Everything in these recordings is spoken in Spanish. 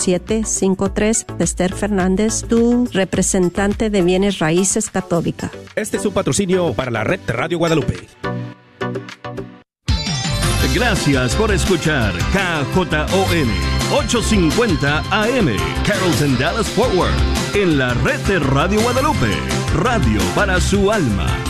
753 Esther Fernández, tu representante de bienes raíces católica. Este es un patrocinio para la red Radio Guadalupe. Gracias por escuchar KJON 850 AM Carrollton Dallas Forward en la red de Radio Guadalupe, radio para su alma.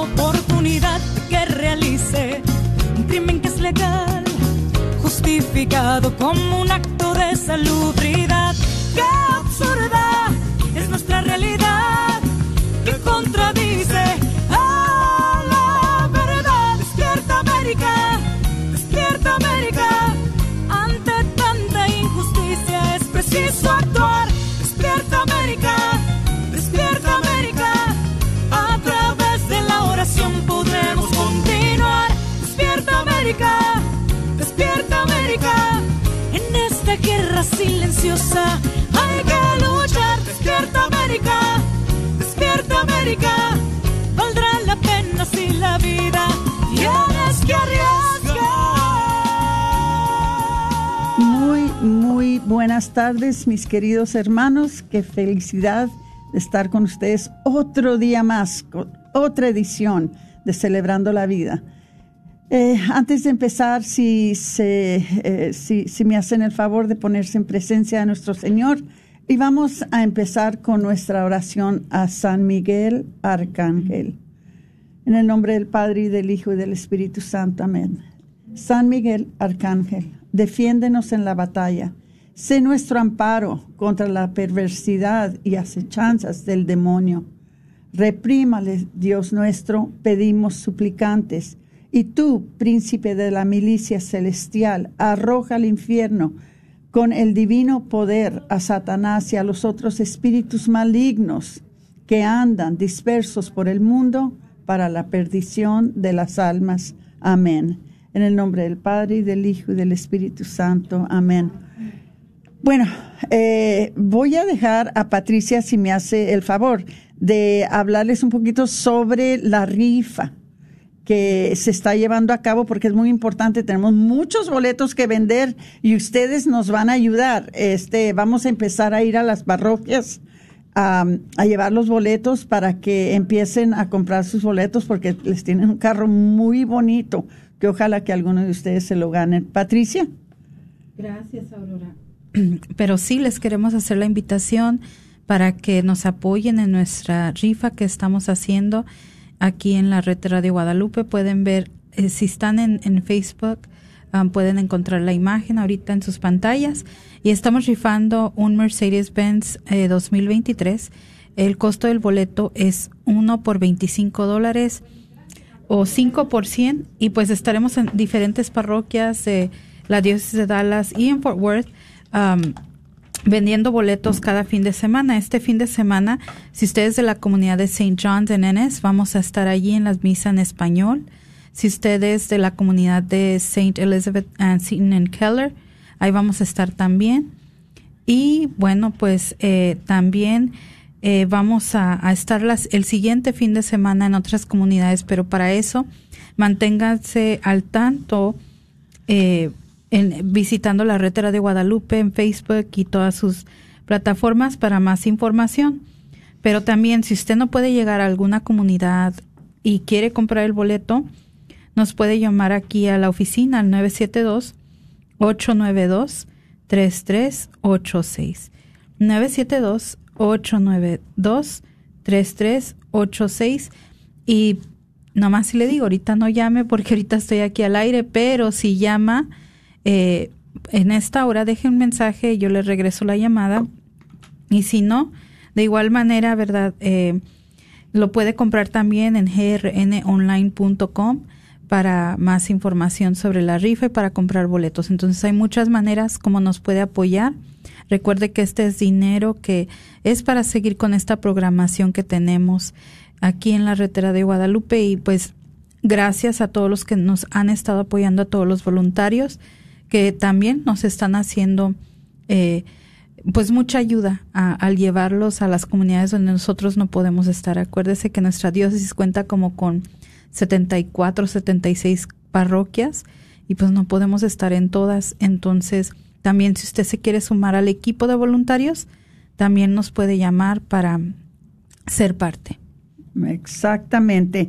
como un acto de salubridad. ¡Qué absurda es nuestra realidad! Silenciosa hay que luchar. Despierta América, despierta América. Valdrá la pena si la vida tienes que arriesgar. Muy, muy buenas tardes, mis queridos hermanos. Qué felicidad de estar con ustedes otro día más, otra edición de Celebrando la Vida. Eh, antes de empezar, si, eh, si, si me hacen el favor de ponerse en presencia de nuestro Señor, y vamos a empezar con nuestra oración a San Miguel Arcángel. En el nombre del Padre y del Hijo y del Espíritu Santo. Amén. San Miguel Arcángel, defiéndenos en la batalla. Sé nuestro amparo contra la perversidad y acechanzas del demonio Reprímale, Dios nuestro, pedimos suplicantes. Y tú, príncipe de la milicia celestial, arroja al infierno con el divino poder a Satanás y a los otros espíritus malignos que andan dispersos por el mundo para la perdición de las almas. Amén. En el nombre del Padre y del Hijo y del Espíritu Santo. Amén. Bueno, eh, voy a dejar a Patricia si me hace el favor de hablarles un poquito sobre la rifa que se está llevando a cabo porque es muy importante. Tenemos muchos boletos que vender y ustedes nos van a ayudar. Este, vamos a empezar a ir a las parroquias a, a llevar los boletos para que empiecen a comprar sus boletos porque les tienen un carro muy bonito que ojalá que alguno de ustedes se lo gane. Patricia. Gracias, Aurora. Pero sí les queremos hacer la invitación para que nos apoyen en nuestra rifa que estamos haciendo aquí en la red Radio Guadalupe. Pueden ver, eh, si están en, Facebook, um, pueden encontrar la imagen ahorita en sus pantallas. Y estamos rifando un Mercedes-Benz 2023. Eh, El costo del boleto es uno por 25 dólares o 5 por 100. Y pues estaremos en diferentes parroquias de la diócesis de Dallas y en Fort Worth. Um, vendiendo boletos cada fin de semana. Este fin de semana, si ustedes de la comunidad de St. John's en Ennis, vamos a estar allí en las misas en español. Si ustedes de la comunidad de St. Elizabeth and Seton en Keller, ahí vamos a estar también. Y bueno, pues eh, también eh, vamos a, estar las, el siguiente fin de semana en otras comunidades, pero para eso manténganse al tanto eh, en, visitando la red de Guadalupe en Facebook y todas sus plataformas para más información. Pero también si usted no puede llegar a alguna comunidad y quiere comprar el boleto, nos puede llamar aquí a la oficina al 972 892 3386. 972 892 3386 y nomás si le digo, ahorita no llame porque ahorita estoy aquí al aire, pero si llama eh, en esta hora, deje un mensaje yo le regreso la llamada. Y si no, de igual manera, ¿verdad? Eh, lo puede comprar también en grnonline.com para más información sobre la rifa y para comprar boletos. Entonces hay muchas maneras como nos puede apoyar. Recuerde que este es dinero que es para seguir con esta programación que tenemos aquí en la retera de Guadalupe y pues gracias a todos los que nos han estado apoyando, a todos los voluntarios que también nos están haciendo eh, pues mucha ayuda al llevarlos a las comunidades donde nosotros no podemos estar. Acuérdese que nuestra diócesis cuenta como con 74, 76 parroquias y pues no podemos estar en todas. Entonces, también si usted se quiere sumar al equipo de voluntarios, también nos puede llamar para ser parte. Exactamente.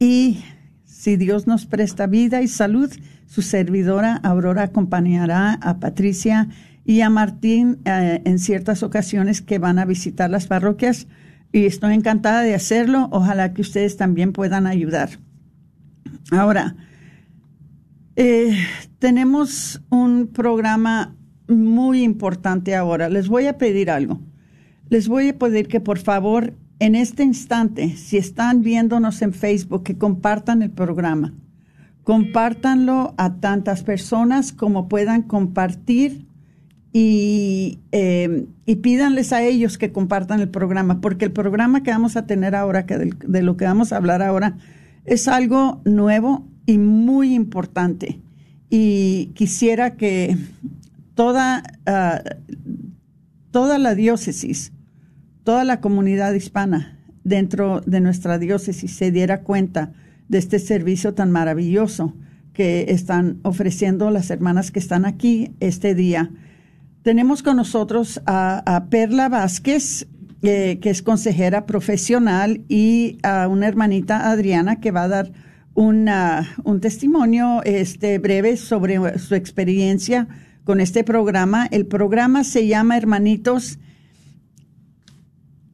Y si Dios nos presta vida y salud, su servidora Aurora acompañará a Patricia y a Martín eh, en ciertas ocasiones que van a visitar las parroquias y estoy encantada de hacerlo. Ojalá que ustedes también puedan ayudar. Ahora, eh, tenemos un programa muy importante ahora. Les voy a pedir algo. Les voy a pedir que por favor, en este instante, si están viéndonos en Facebook, que compartan el programa. Compártanlo a tantas personas como puedan compartir y, eh, y, pídanles a ellos que compartan el programa, porque el programa que vamos a tener ahora, que de, lo que vamos a hablar ahora, es algo nuevo y muy importante. Y quisiera que toda, ah, toda la diócesis, toda la comunidad hispana dentro de nuestra diócesis se diera cuenta de este servicio tan maravilloso que están ofreciendo las hermanas que están aquí este día tenemos con nosotros a, Perla Vázquez, eh, que es consejera profesional, y a una hermanita Adriana que va a dar una, un testimonio este, breve sobre su experiencia con este programa. El programa se llama Hermanitos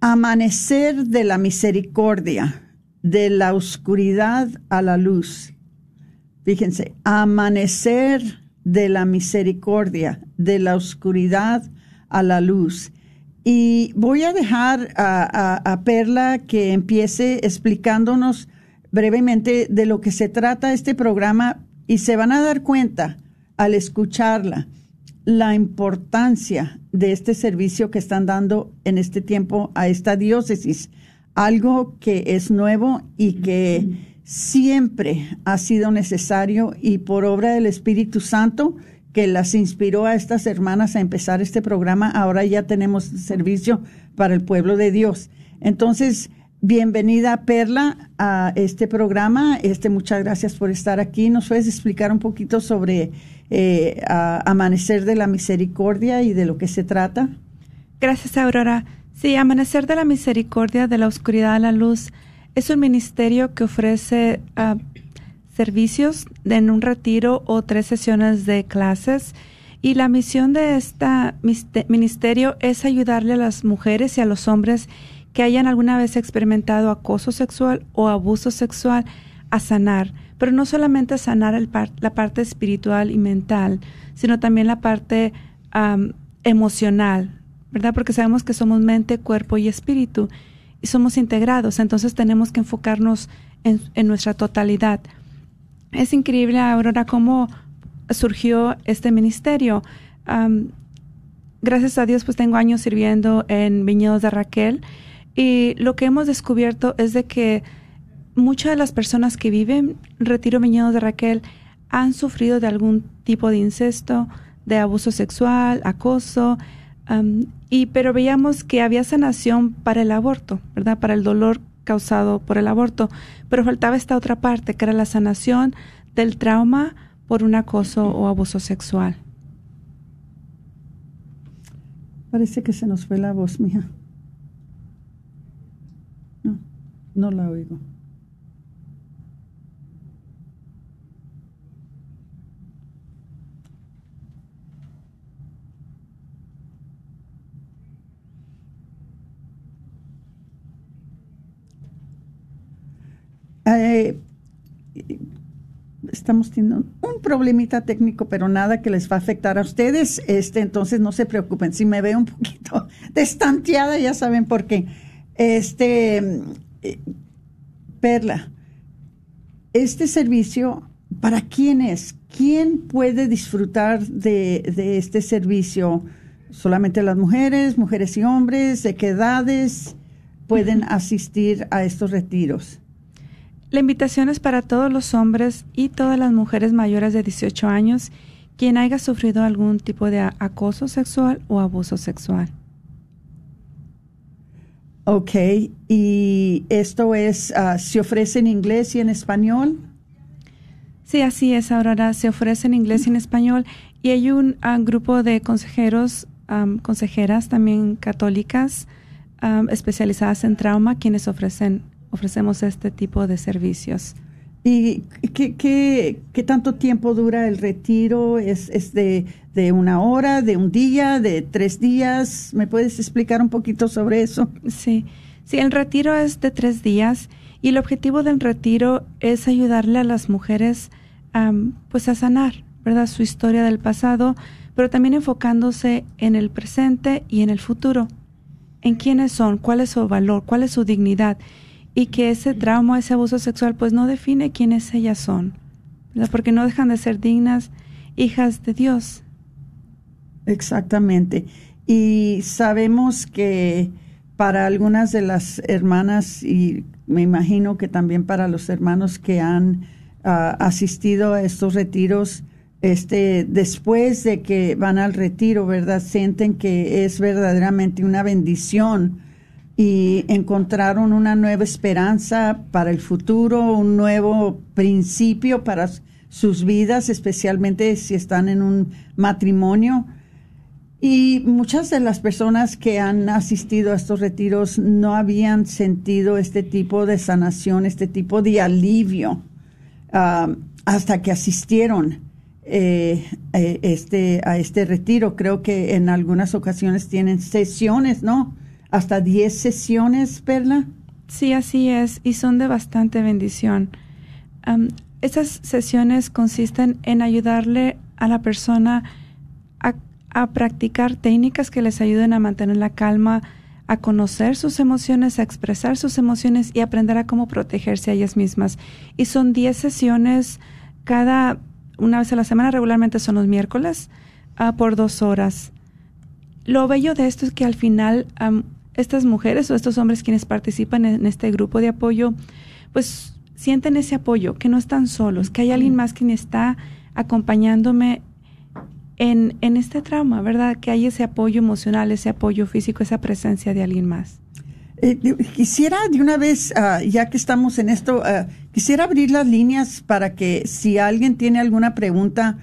Amanecer de la Misericordia, de la oscuridad a la luz. Fíjense, amanecer de la misericordia, de la oscuridad a la luz. Y voy a dejar a, Perla que empiece explicándonos brevemente de lo que se trata este programa y se van a dar cuenta al escucharla la importancia de este servicio que están dando en este tiempo a esta diócesis, algo que es nuevo y que siempre ha sido necesario y por obra del Espíritu Santo que las inspiró a estas hermanas a empezar este programa, ahora ya tenemos servicio para el pueblo de Dios. Entonces, bienvenida Perla a este programa. Este, muchas gracias por estar aquí. ¿Nos puedes explicar un poquito sobre eh, Amanecer de la Misericordia y de lo que se trata? Gracias, Aurora. Sí, Amanecer de la Misericordia, de la Oscuridad a la Luz es un ministerio que ofrece ah, servicios en un retiro o tres sesiones de clases. Y la misión de este ministerio es ayudarle a las mujeres y a los hombres que hayan alguna vez experimentado acoso sexual o abuso sexual a sanar, pero no solamente a sanar la parte espiritual y mental, sino también la parte emocional, ¿verdad? Porque sabemos que somos mente, cuerpo y espíritu y somos integrados, entonces tenemos que enfocarnos en, nuestra totalidad. Es increíble, Aurora, cómo surgió este ministerio. gracias a Dios, pues tengo años sirviendo en Viñedos de Raquel y lo que hemos descubierto es de que muchas de las personas que viven Retiro Viñedos de Raquel han sufrido de algún tipo de incesto, de abuso sexual, acoso, y pero veíamos que había sanación para el aborto, ¿verdad? Para el dolor causado por el aborto, pero faltaba esta otra parte, que era la sanación del trauma por un acoso o abuso sexual. Parece que se nos fue la voz, mija. No, no la oigo. Eh, estamos teniendo un problemita técnico, pero nada que les va a afectar a ustedes. Este, entonces no se preocupen. Si me veo un poquito destanteada, ya saben por qué. Este, eh, Perla, este servicio, ¿para quién es? ¿Quién puede disfrutar de, de este servicio? ¿Solamente las mujeres, mujeres y hombres? ¿De qué edades pueden asistir a estos retiros? La invitación es para todos los hombres y todas las mujeres mayores de 18 años quien haya sufrido algún tipo de acoso sexual o abuso sexual. Ok, y esto es, uh, ¿se ofrece en inglés y en español? Sí, así es, Aurora. Se ofrece en inglés y en español. Y hay un uh, grupo de consejeros, um, consejeras también católicas, um, especializadas en trauma, quienes ofrecen, ofrecemos este tipo de servicios. ¿Y qué, qué, qué tanto tiempo dura el retiro? ¿Es, es de, de, una hora, de un día, de tres días? ¿Me puedes explicar un poquito sobre eso? Sí, sí, el retiro es de tres días y el objetivo del retiro es ayudarle a las mujeres um, pues a sanar, ¿verdad? Su historia del pasado, pero también enfocándose en el presente y en el futuro. En quiénes son, cuál es su valor, cuál es su dignidad y que ese trauma, ese abuso sexual, pues no define quiénes ellas son, porque no dejan de ser dignas hijas de Dios. Exactamente. Y sabemos que para algunas de las hermanas, y me imagino que también para los hermanos que han uh, asistido a estos retiros, este, después de que van al retiro, ¿verdad? Sienten que es verdaderamente una bendición y encontraron una nueva esperanza para el futuro, un nuevo principio para sus vidas, especialmente si están en un matrimonio. Y muchas de las personas que han asistido a estos retiros no habían sentido este tipo de sanación, este tipo de alivio, uh, hasta que asistieron eh, eh, este, a este retiro. Creo que en algunas ocasiones tienen sesiones, ¿no? Hasta 10 sesiones, Perla. Sí, así es, y son de bastante bendición. Um, estas sesiones consisten en ayudarle a la persona a, practicar técnicas que les ayuden a mantener la calma, a conocer sus emociones, a expresar sus emociones y aprender a cómo protegerse a ellas mismas. Y son 10 sesiones cada una vez a la semana, regularmente son los miércoles, uh, por dos horas. Lo bello de esto es que al final estas mujeres o estos hombres quienes participan en este grupo de apoyo, pues sienten ese apoyo, que no están solos, que hay alguien más quien está acompañándome en, en este trauma, ¿verdad? Que hay ese apoyo emocional, ese apoyo físico, esa presencia de alguien más. Eh, quisiera de una vez, uh, ya que estamos en esto, uh, quisiera abrir las líneas para que si alguien tiene alguna pregunta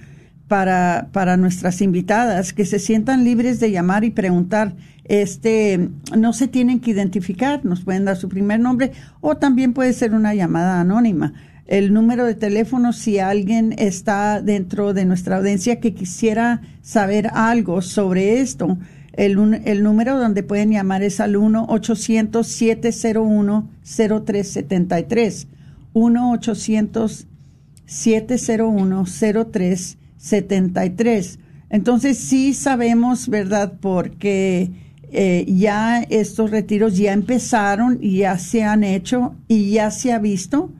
para, para nuestras invitadas, que se sientan libres de llamar y preguntar este, no se tienen que identificar, nos pueden dar su primer nombre o también puede ser una llamada anónima. El número de teléfono, si alguien está dentro de nuestra audiencia que quisiera saber algo sobre esto, el, el número donde pueden llamar es al 1-800-701-0373. 1-800-701-0373. Entonces sí sabemos, ¿verdad? Porque eh, ya estos retiros ya empezaron y ya se han hecho y ya se ha visto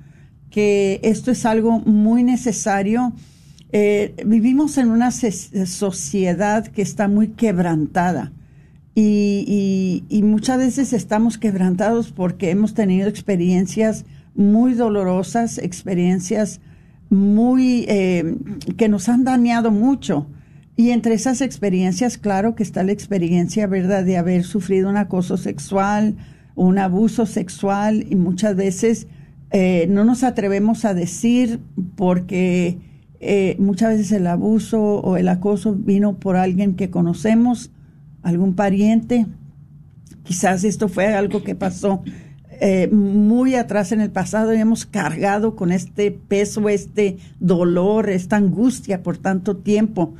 que esto es algo muy necesario. Eh, vivimos en una sociedad que está muy quebrantada y, y, muchas veces estamos quebrantados porque hemos tenido experiencias muy dolorosas, experiencias muy eh, que nos han dañado mucho. Y entre esas experiencias, claro que está la experiencia, ¿verdad?, de haber sufrido un acoso sexual, un abuso sexual, y muchas veces eh, no nos atrevemos a decir porque eh, muchas veces el abuso o el acoso vino por alguien que conocemos, algún pariente. Quizás esto fue algo que pasó eh, muy atrás en el pasado y hemos cargado con este peso, este dolor, esta angustia por tanto tiempo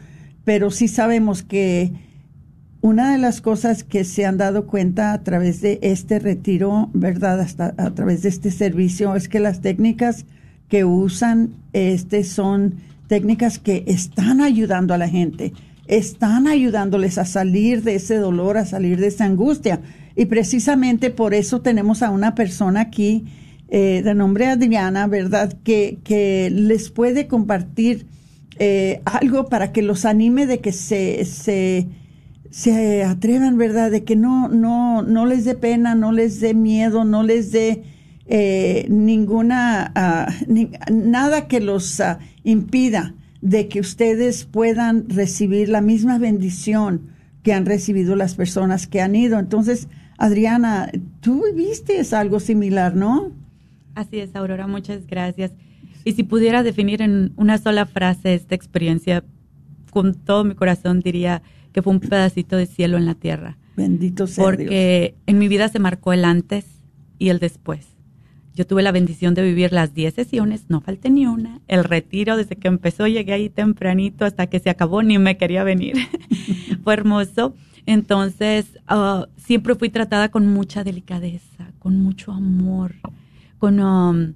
pero sí sabemos que una de las cosas que se han dado cuenta a través de este retiro, ¿verdad? Hasta a través de este servicio, es que las técnicas que usan este son técnicas que están ayudando a la gente, están ayudándoles a salir de ese dolor, a salir de esa angustia. Y precisamente por eso tenemos a una persona aquí eh, de nombre Adriana, ¿verdad? Que, que les puede compartir eh, algo para que los anime de que se, se, se atrevan, ¿verdad? De que no, no, no les dé pena, no les dé miedo, no les dé eh, ninguna, ah, nada que los ah, impida de que ustedes puedan recibir la misma bendición que han recibido las personas que han ido. Entonces, Adriana, tú viviste algo similar, ¿no? Así es, Aurora, muchas gracias. Y si pudiera definir en una sola frase esta experiencia, con todo mi corazón diría que fue un pedacito de cielo en la tierra. Bendito sea Porque en mi vida se marcó el antes y el después. Yo tuve la bendición de vivir las 10 sesiones, no falté ni una. El retiro, desde que empezó, llegué ahí tempranito hasta que se acabó, ni me quería venir. fue hermoso. Entonces, ah, siempre fui tratada con mucha delicadeza, con mucho amor, con, um,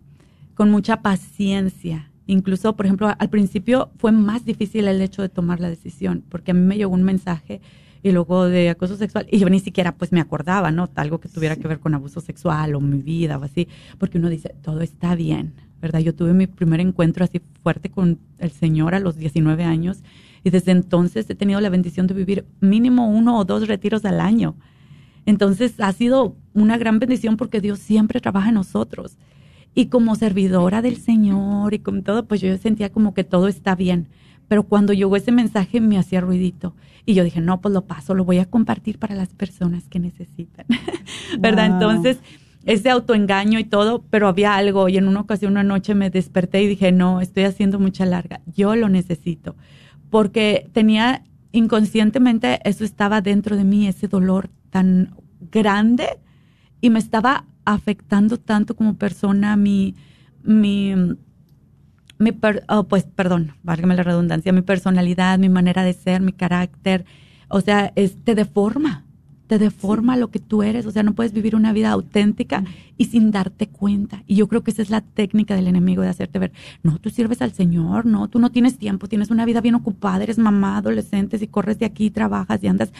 con mucha paciencia. Incluso, por ejemplo, al principio fue más difícil el hecho de tomar la decisión, porque a mí me llegó un mensaje y luego de acoso sexual y yo ni siquiera pues me acordaba, ¿no? Algo que tuviera que ver con abuso sexual o mi vida o así, porque uno dice, todo está bien, ¿verdad? Yo tuve mi primer encuentro así fuerte con el Señor a los 19 años y desde entonces he tenido la bendición de vivir mínimo uno o dos retiros al año. Entonces ha sido una gran bendición porque Dios siempre trabaja en nosotros. Y como servidora del Señor y con todo, pues yo sentía como que todo está bien. Pero cuando llegó ese mensaje me hacía ruidito. Y yo dije, no, pues lo paso, lo voy a compartir para las personas que necesitan. ¿Verdad? Entonces, ese autoengaño y todo, pero había algo. Y en una ocasión, una noche me desperté y dije, no, estoy haciendo mucha larga. Yo lo necesito porque tenía inconscientemente, eso estaba dentro de mí, ese dolor tan grande y me estaba afectando tanto como persona mi, mi, mi oh, pues perdón, válgame la redundancia, mi personalidad, mi manera de ser, mi carácter, o sea, es, te deforma te deforma lo que tú eres, o sea, no puedes vivir una vida auténtica y sin darte cuenta. Y yo creo que esa es la técnica del enemigo de hacerte ver, no, tú sirves al Señor, no, tú no tienes tiempo, tienes una vida bien ocupada, eres mamá, adolescente, y corres de aquí, trabajas y andas.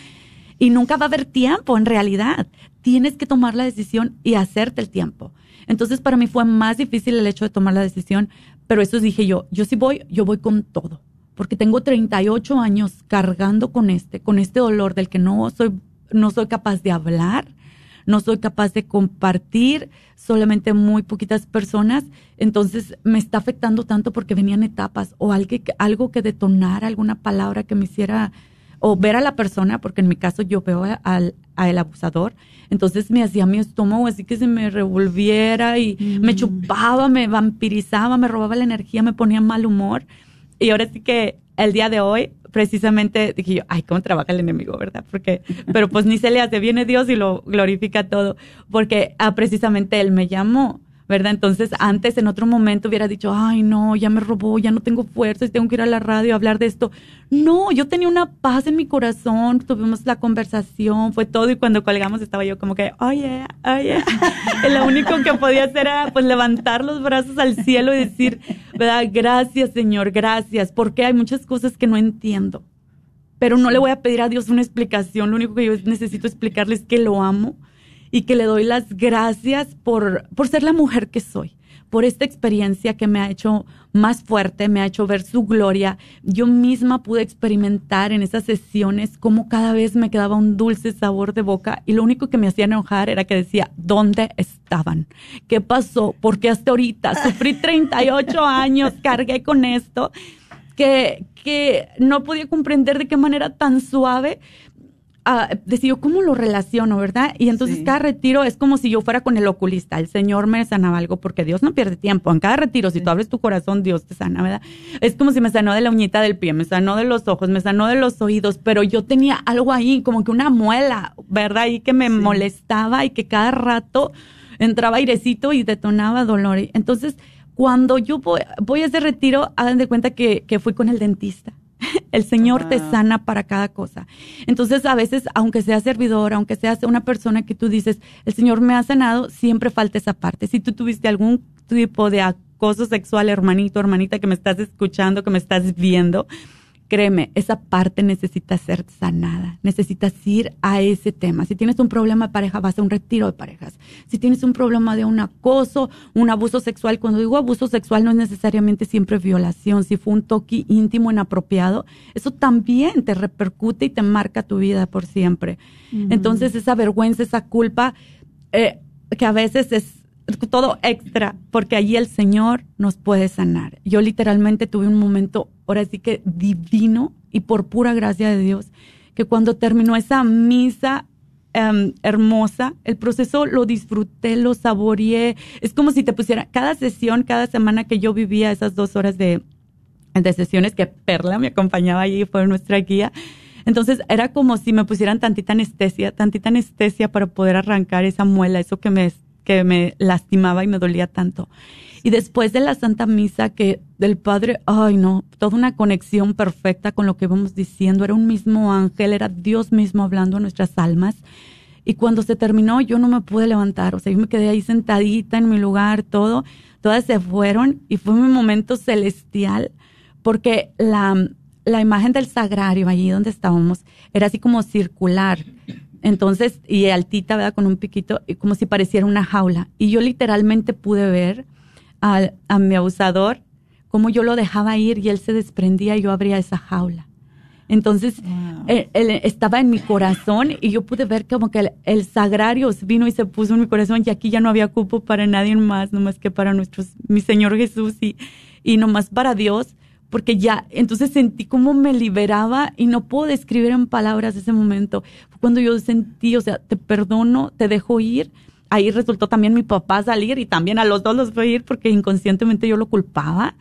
Y nunca va a haber tiempo, en realidad. Tienes que tomar la decisión y hacerte el tiempo. Entonces, para mí fue más difícil el hecho de tomar la decisión, pero eso dije yo, yo sí voy, yo voy con todo porque tengo 38 años cargando con este, con este dolor del que no soy no soy capaz de hablar, no soy capaz de compartir, solamente muy poquitas personas, entonces me está afectando tanto porque venían etapas o algo, algo que detonara, alguna palabra que me hiciera, o ver a la persona, porque en mi caso yo veo al, abusador, entonces me hacía mi estómago así que se me revolviera y me mm. chupaba, me vampirizaba, me robaba la energía, me ponía mal humor. Y ahora sí que el día de hoy precisamente dije yo, ay, cómo trabaja el enemigo, ¿verdad? Porque, pero pues ni se le hace, viene Dios y lo glorifica todo, porque ah, precisamente Él me llamó, ¿verdad? Entonces antes en otro momento hubiera dicho, ay, no, ya me robó, ya no tengo fuerzas, tengo que ir a la radio a hablar de esto. No, yo tenía una paz en mi corazón, tuvimos la conversación, fue todo y cuando colgamos estaba yo como que, oye, oye, lo único que podía hacer era pues levantar los brazos al cielo y decir, ¿verdad? Gracias Señor, gracias, porque hay muchas cosas que no entiendo, pero no le voy a pedir a Dios una explicación, lo único que yo necesito explicarle es que lo amo y que le doy las gracias por, por ser la mujer que soy por esta experiencia que me ha hecho más fuerte, me ha hecho ver su gloria. Yo misma pude experimentar en esas sesiones cómo cada vez me quedaba un dulce sabor de boca y lo único que me hacía enojar era que decía, ¿dónde estaban? ¿Qué pasó? Porque hasta ahorita sufrí 38 años, cargué con esto, que, que no podía comprender de qué manera tan suave uh, decía ¿cómo lo relaciono, verdad? Y entonces cada retiro es como si yo fuera con el oculista. El Señor me sanaba algo porque Dios no pierde tiempo. En cada retiro, si tú abres tu corazón, Dios te sana, ¿verdad? Es como si me sanó de la uñita del pie, me sanó de los ojos, me sanó de los oídos, pero yo tenía algo ahí, como que una muela, ¿verdad? Y que me molestaba y que cada rato entraba airecito y detonaba dolor. Entonces, cuando yo voy, a ese retiro, hagan de cuenta que, que fui con el dentista. El Señor te sana para cada cosa. Entonces, a veces, aunque seas servidor, aunque seas una persona que tú dices, el Señor me ha sanado, siempre falta esa parte. Si tú tuviste algún tipo de acoso sexual, hermanito, hermanita, que me estás escuchando, que me estás viendo, Créeme, esa parte necesita ser sanada. Necesitas ir a ese tema. Si tienes un problema de pareja, vas a un retiro de parejas. Si tienes un problema de un acoso, un abuso sexual, cuando digo abuso sexual no es necesariamente siempre violación. Si fue un toque íntimo inapropiado, eso también te repercute y te marca tu vida por siempre. Entonces, esa vergüenza, esa culpa, eh, que a veces es todo extra, porque allí el Señor nos puede sanar. Yo literalmente tuve un momento, ahora sí que divino y por pura gracia de Dios, que cuando terminó esa misa em, hermosa, el proceso lo disfruté, lo saboreé. Es como si te pusiera, cada sesión, cada semana que yo vivía esas dos horas de, de sesiones, que Perla me acompañaba allí, fue nuestra guía. Entonces era como si me pusieran tantita anestesia, tantita anestesia para poder arrancar esa muela, eso que me que me lastimaba y me dolía tanto. Y después de la Santa Misa, que del Padre, ay no, toda una conexión perfecta con lo que vamos diciendo, era un mismo ángel, era Dios mismo hablando a nuestras almas. Y cuando se terminó, yo no me pude levantar, o sea, yo me quedé ahí sentadita en mi lugar, todo, todas se fueron y fue mi momento celestial, porque la, la imagen del sagrario, allí donde estábamos, era así como circular entonces, y altita, ¿verdad? Con un piquito, y como si pareciera una jaula. Y yo literalmente pude ver a, a mi abusador, cómo yo lo dejaba ir y él se desprendía y yo abría esa jaula. Entonces, él, estaba en mi corazón y yo pude ver como que el, sagrario vino y se puso en mi corazón y aquí ya no había cupo para nadie más, nomás que para nuestros, mi Señor Jesús y, y nomás para Dios porque ya, entonces sentí como me liberaba y no puedo describir en palabras ese momento. cuando yo sentí, o sea, te perdono, te dejo ir. Ahí resultó también mi papá salir y también a los dos los fue ir porque inconscientemente yo lo culpaba.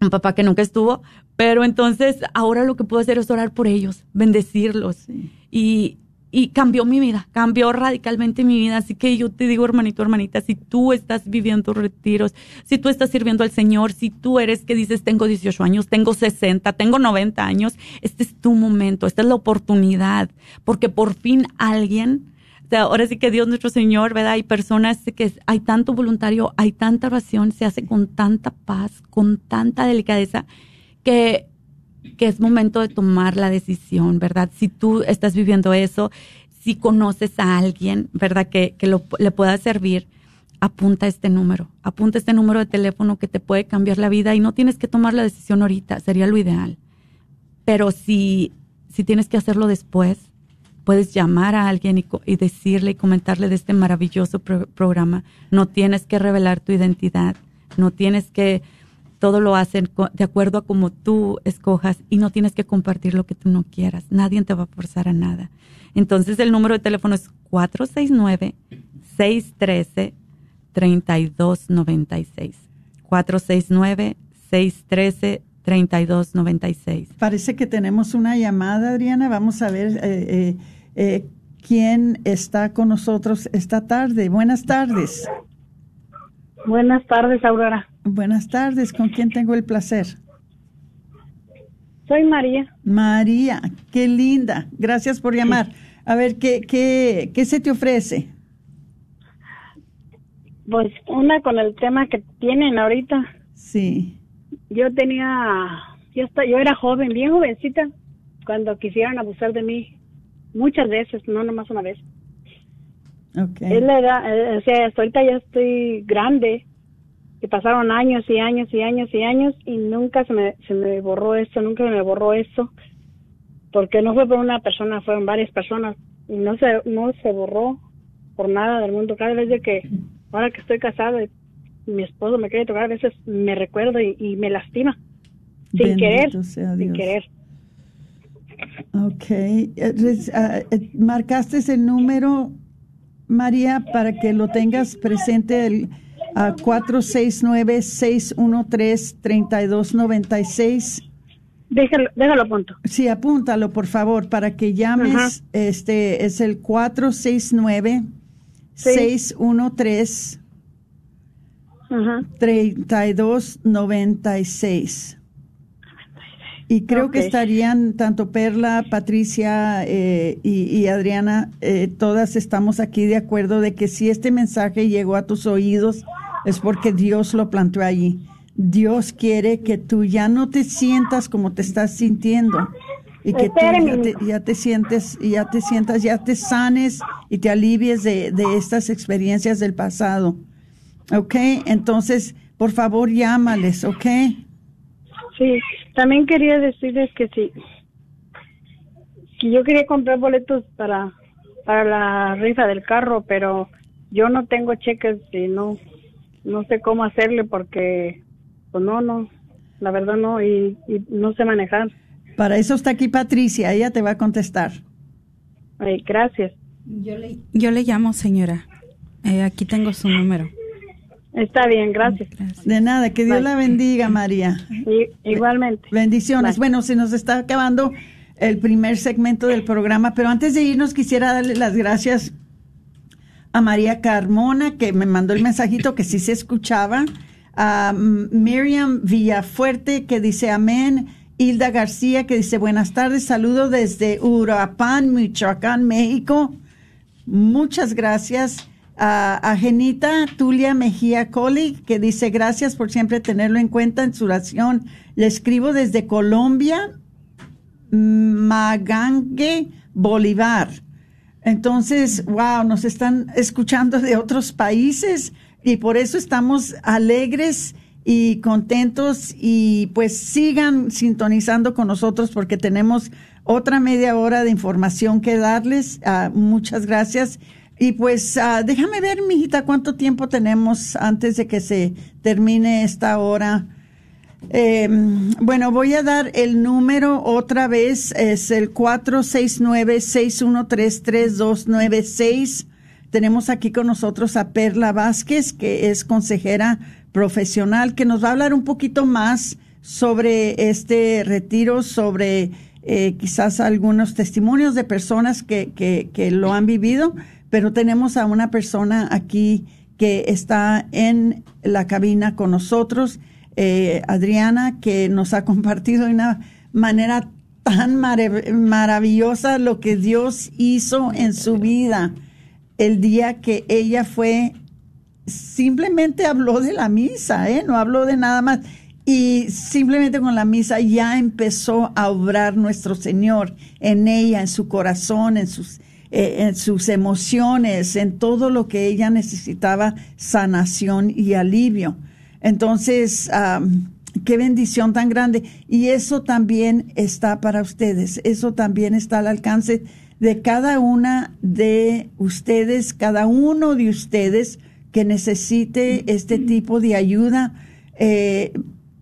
Un papá que nunca estuvo, pero entonces ahora lo que puedo hacer es orar por ellos, bendecirlos. Y, y cambió mi vida, cambió radicalmente mi vida. Así que yo te digo, hermanito, hermanita, si tú estás viviendo retiros, si tú estás sirviendo al Señor, si tú eres que dices, tengo 18 años, tengo 60, tengo 90 años, este es tu momento, esta es la oportunidad, porque por fin alguien, o sea, ahora sí que Dios nuestro Señor, ¿verdad? Hay personas que hay tanto voluntario, hay tanta oración, se hace con tanta paz, con tanta delicadeza, que que es momento de tomar la decisión, ¿verdad? Si tú estás viviendo eso, si conoces a alguien, ¿verdad? Que, que le pueda servir, apunta este número, apunta este número de teléfono que te puede cambiar la vida y no tienes que tomar la decisión ahorita, sería lo ideal. Pero si, si tienes que hacerlo después, puedes llamar a alguien y, decirle y comentarle de este maravilloso programa. No tienes que revelar tu identidad, no tienes que todo lo hacen de acuerdo a como tú escojas y no tienes que compartir lo que tú no quieras. Nadie te va a forzar a nada. Entonces el número de teléfono es 469-613-3296. 469-613-3296. Parece que tenemos una llamada, Adriana. Vamos a ver eh, eh, eh, quién está con nosotros esta tarde. Buenas tardes. Buenas tardes, Aurora. Buenas tardes, ¿con quién tengo el placer? Soy María. María, qué linda. Gracias por llamar. A ver, ¿qué, qué, qué se te ofrece? Pues una con el tema que tienen ahorita. Sí. Yo tenía, yo, yo era joven, bien jovencita, cuando quisieron abusar de mí. Muchas veces, no nomás una vez. Okay. Es la edad, eh, o sea, ahorita ya estoy grande y pasaron años y años y años y años y nunca se me, se me borró eso, nunca me borró eso, porque no fue por una persona, fueron varias personas y no se, no se borró por nada del mundo. Cada vez de que, ahora que estoy casada, y mi esposo me quiere tocar, a veces me recuerdo y, me lastima, sin querer, sin querer. Ok, eh, ah, eh, marcaste el número María, para que lo tengas presente, el a 469-613-3296. Déjalo, déjalo a punto. Sí, apúntalo, por favor, para que llames. Este es el 469 613 3296. Y creo que Ok. estarían tanto Perla, Patricia eh, y, y Adriana, eh, todas estamos aquí de acuerdo de que si este mensaje llegó a tus oídos es porque Dios lo planteó allí. Dios quiere que tú ya no te sientas como te estás sintiendo y que tú ya te, mijo. ya te sientes, ya te sientas, ya te sanes y te alivies de, de estas experiencias del pasado. ¿Ok? Entonces, por favor, llámales, ¿ok? Sí, también quería decirles que sí, que yo quería comprar boletos para, para la rifa del carro, pero yo no tengo cheques y no, no sé cómo hacerle porque, pues no, no, la verdad no, y, y no sé manejar. Para eso está aquí Patricia, ella te va a contestar. Ay, gracias. Yo le, yo le llamo, señora. Eh, aquí tengo su número. Está bien, gracias. De nada, que Dios Bye. la bendiga, María. Y- igualmente. Bendiciones. Bye. Bueno, se nos está acabando el primer segmento del programa, pero antes de irnos quisiera darle las gracias a María Carmona, que me mandó el mensajito que sí se escuchaba, a Miriam Villafuerte, que dice amén, Hilda García, que dice buenas tardes, saludo desde Uruapan, Michoacán, México. Muchas gracias. A, a Genita Tulia Mejía Coli, que dice gracias por siempre tenerlo en cuenta en su oración. Le escribo desde Colombia, Magangue, Bolívar. Entonces, wow, nos están escuchando de otros países y por eso estamos alegres y contentos y pues sigan sintonizando con nosotros porque tenemos otra media hora de información que darles. Ah, muchas gracias. Y pues ah, déjame ver, mijita, cuánto tiempo tenemos antes de que se termine esta hora. Eh, bueno, voy a dar el número otra vez, es el 469-613-3296. Tenemos aquí con nosotros a Perla Vázquez, que es consejera profesional, que nos va a hablar un poquito más sobre este retiro, sobre eh, quizás algunos testimonios de personas que, que, que lo han vivido, pero tenemos a una persona aquí que está en la cabina con nosotros eh, Adriana, que nos ha compartido de una manera tan marav- maravillosa lo que Dios hizo en su vida el día que ella fue, simplemente habló de la misa, ¿eh? no habló de nada más. Y simplemente con la misa ya empezó a obrar nuestro Señor en ella, en su corazón, en sus, eh, en sus emociones, en todo lo que ella necesitaba, sanación y alivio. Entonces, am, qué bendición tan grande. Y eso también está para ustedes. Eso también está al alcance de cada una de ustedes, cada uno de ustedes que necesite este tipo de ayuda. Eh,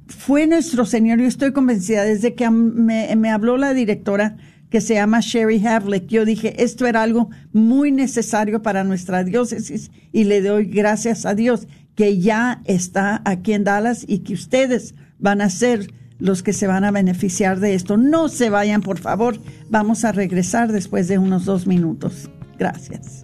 fue nuestro Señor, yo estoy convencida, desde que me, me habló la directora que se llama Sherry Havlick, yo dije, esto era algo muy necesario para nuestra diócesis y le doy gracias a Dios que ya está aquí en Dallas y que ustedes van a ser los que se van a beneficiar de esto. No se vayan, por favor. Vamos a regresar después de unos dos minutos. Gracias.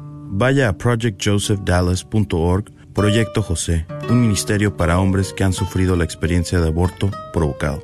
Vaya a projectjosephdallas.org, Proyecto José, un ministerio para hombres que han sufrido la experiencia de aborto provocado.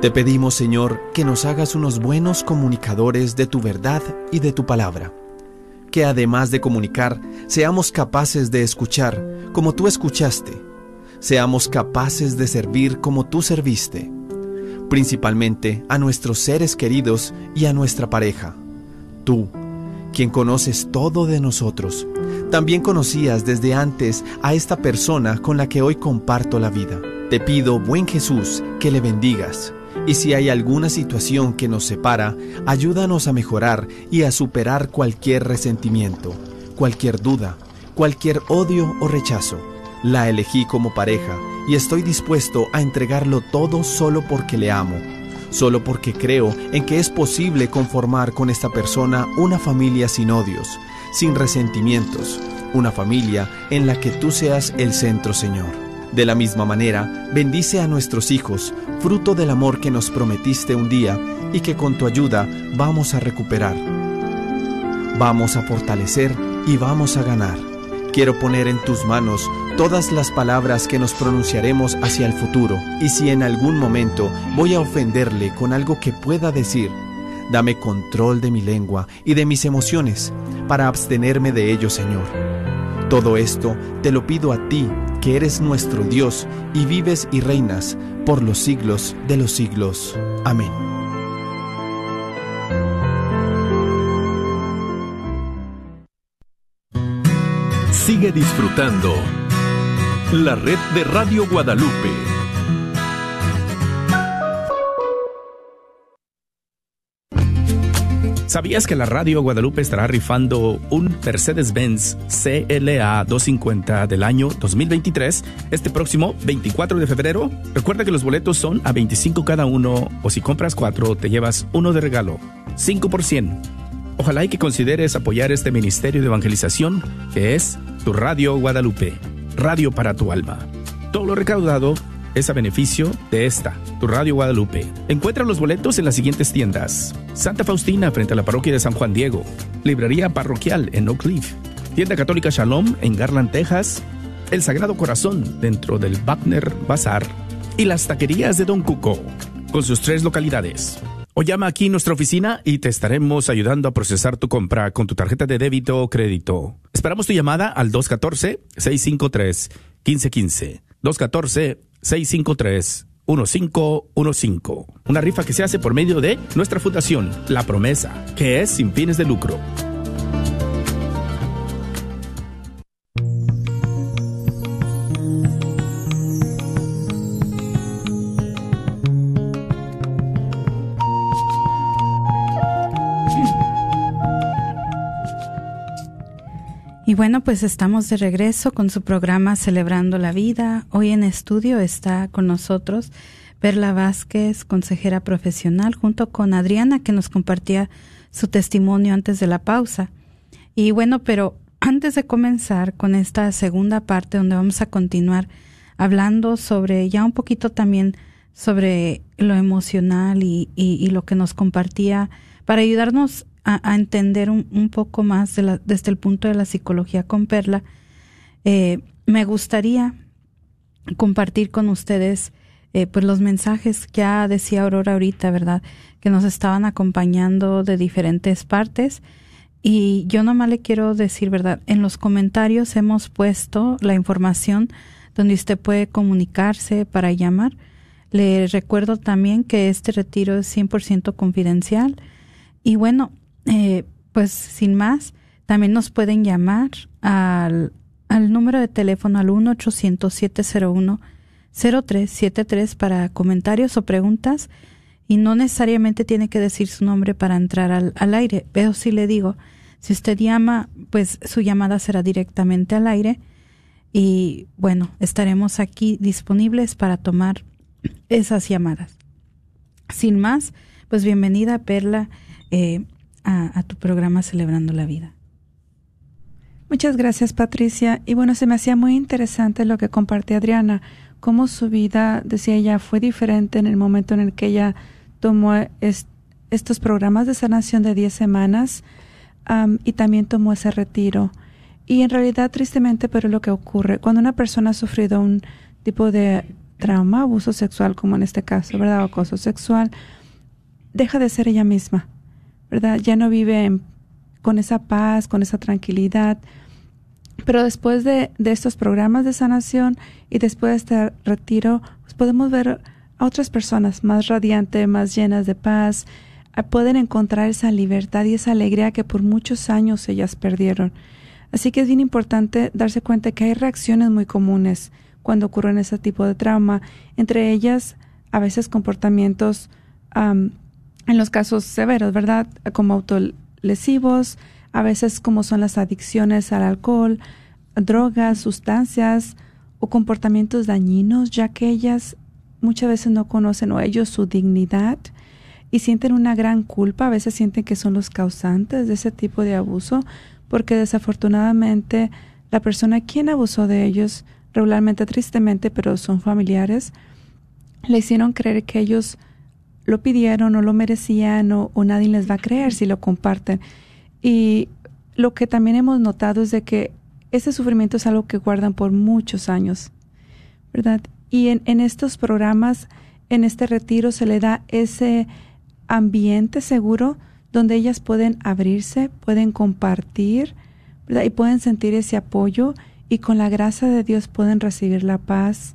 Te pedimos, Señor, que nos hagas unos buenos comunicadores de tu verdad y de tu palabra. Que además de comunicar, seamos capaces de escuchar como tú escuchaste. Seamos capaces de servir como tú serviste. Principalmente a nuestros seres queridos y a nuestra pareja. Tú, quien conoces todo de nosotros, también conocías desde antes a esta persona con la que hoy comparto la vida. Te pido, buen Jesús, que le bendigas y si hay alguna situación que nos separa, ayúdanos a mejorar y a superar cualquier resentimiento, cualquier duda, cualquier odio o rechazo. La elegí como pareja y estoy dispuesto a entregarlo todo solo porque le amo, solo porque creo en que es posible conformar con esta persona una familia sin odios, sin resentimientos, una familia en la que tú seas el centro, Señor. De la misma manera, bendice a nuestros hijos, fruto del amor que nos prometiste un día y que con tu ayuda vamos a recuperar. Vamos a fortalecer y vamos a ganar. Quiero poner en tus manos todas las palabras que nos pronunciaremos hacia el futuro y si en algún momento voy a ofenderle con algo que pueda decir, dame control de mi lengua y de mis emociones para abstenerme de ello, Señor. Todo esto te lo pido a ti que eres nuestro Dios y vives y reinas por los siglos de los siglos. Amén. Sigue disfrutando la red de Radio Guadalupe. ¿Sabías que la Radio Guadalupe estará rifando un Mercedes-Benz CLA 250 del año 2023 este próximo 24 de febrero? Recuerda que los boletos son a 25 cada uno o si compras cuatro te llevas uno de regalo, 5 por 100. Ojalá y que consideres apoyar este ministerio de evangelización que es tu Radio Guadalupe, radio para tu alma. Todo lo recaudado es a beneficio de esta, tu Radio Guadalupe. Encuentra los boletos en las siguientes tiendas. Santa Faustina frente a la parroquia de San Juan Diego. Librería parroquial en Oak Cliff. Tienda Católica Shalom en Garland, Texas. El Sagrado Corazón dentro del Wagner Bazar. Y las taquerías de Don Cuco, con sus tres localidades. O llama aquí nuestra oficina y te estaremos ayudando a procesar tu compra con tu tarjeta de débito o crédito. Esperamos tu llamada al 214-653-1515. 214-653-1515. Una rifa que se hace por medio de nuestra fundación, La Promesa, que es sin fines de lucro. Bueno, pues estamos de regreso con su programa Celebrando la Vida. Hoy en estudio está con nosotros Perla Vázquez, consejera profesional, junto con Adriana, que nos compartía su testimonio antes de la pausa. Y bueno, pero antes de comenzar con esta segunda parte donde vamos a continuar hablando sobre ya un poquito también sobre lo emocional y, y, y lo que nos compartía para ayudarnos a, entender un, un, poco más de la, desde el punto de la psicología con Perla, eh, me gustaría compartir con ustedes eh, pues los mensajes que ya decía Aurora ahorita, ¿verdad? Que nos estaban acompañando de diferentes partes. Y yo nomás le quiero decir, ¿verdad? En los comentarios hemos puesto la información donde usted puede comunicarse para llamar. Le recuerdo también que este retiro es 100% confidencial. Y bueno, eh, pues sin más, también nos pueden llamar al, al número de teléfono al 1-800-701-0373 para comentarios o preguntas. Y no necesariamente tiene que decir su nombre para entrar al, al aire. Pero si le digo, si usted llama, pues su llamada será directamente al aire. Y bueno, estaremos aquí disponibles para tomar esas llamadas. Sin más, pues bienvenida Perla eh, a, tu programa Celebrando la Vida. Muchas gracias, Patricia. Y bueno, se me hacía muy interesante lo que compartió Adriana, cómo su vida, decía ella, fue diferente en el momento en el que ella tomó estos programas de sanación de 10 semanas y también tomó ese retiro. Y en realidad, tristemente, pero lo que ocurre, cuando una persona ha sufrido un tipo de trauma, abuso sexual, como en este caso, ¿verdad? Acoso sexual, deja de ser ella misma, ¿verdad? Ya no vive con esa paz, con esa tranquilidad. Pero después de, de, estos programas de sanación y después de este retiro, pues podemos ver a otras personas más radiantes, más llenas de paz, pueden encontrar esa libertad y esa alegría que por muchos años ellas perdieron. Así que es bien importante darse cuenta que hay reacciones muy comunes cuando ocurren ese tipo de trauma, entre ellas a veces comportamientos en los casos severos, ¿verdad? Como autolesivos, a veces como son las adicciones al alcohol, drogas, sustancias o comportamientos dañinos, ya que ellas muchas veces no conocen o ellos su dignidad y sienten una gran culpa, a veces sienten que son los causantes de ese tipo de abuso, porque desafortunadamente la persona quien abusó de ellos, regularmente tristemente, pero son familiares, le hicieron creer que ellos lo pidieron o lo merecían o, nadie les va a creer si lo comparten. Y lo que también hemos notado es de que ese sufrimiento es algo que guardan por muchos años, ¿verdad? Y en, en estos programas, en este retiro, se le da ese ambiente seguro donde ellas pueden abrirse, pueden compartir y pueden sentir ese apoyo y con la gracia de Dios pueden recibir la paz,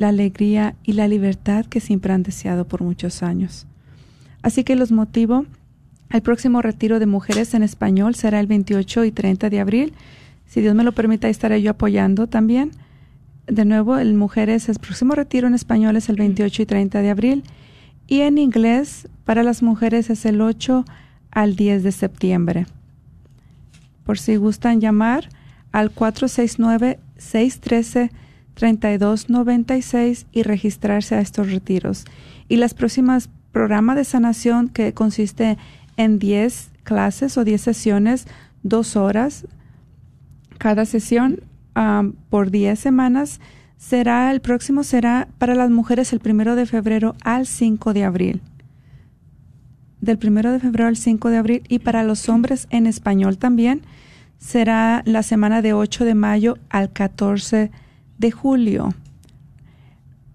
la alegría y la libertad que siempre han deseado por muchos años. Así que los motivo al próximo retiro de mujeres en español será el 28 y 30 de abril. Si Dios me lo permite, estaré yo apoyando también. De nuevo, el mujeres, el próximo retiro en español es el 28 y 30 de abril y en inglés para las mujeres es el 8 al 10 de septiembre. Por si gustan llamar al 469-613-3296 y registrarse a estos retiros. Y las próximas programas de sanación que consiste en 10 clases o 10 sesiones, dos horas cada sesión um, por 10 semanas será el próximo será para las mujeres el primero de febrero al 5 de abril. Del primero de febrero al 5 de abril y para los hombres en español también será la semana de 8 de mayo al 14 de julio.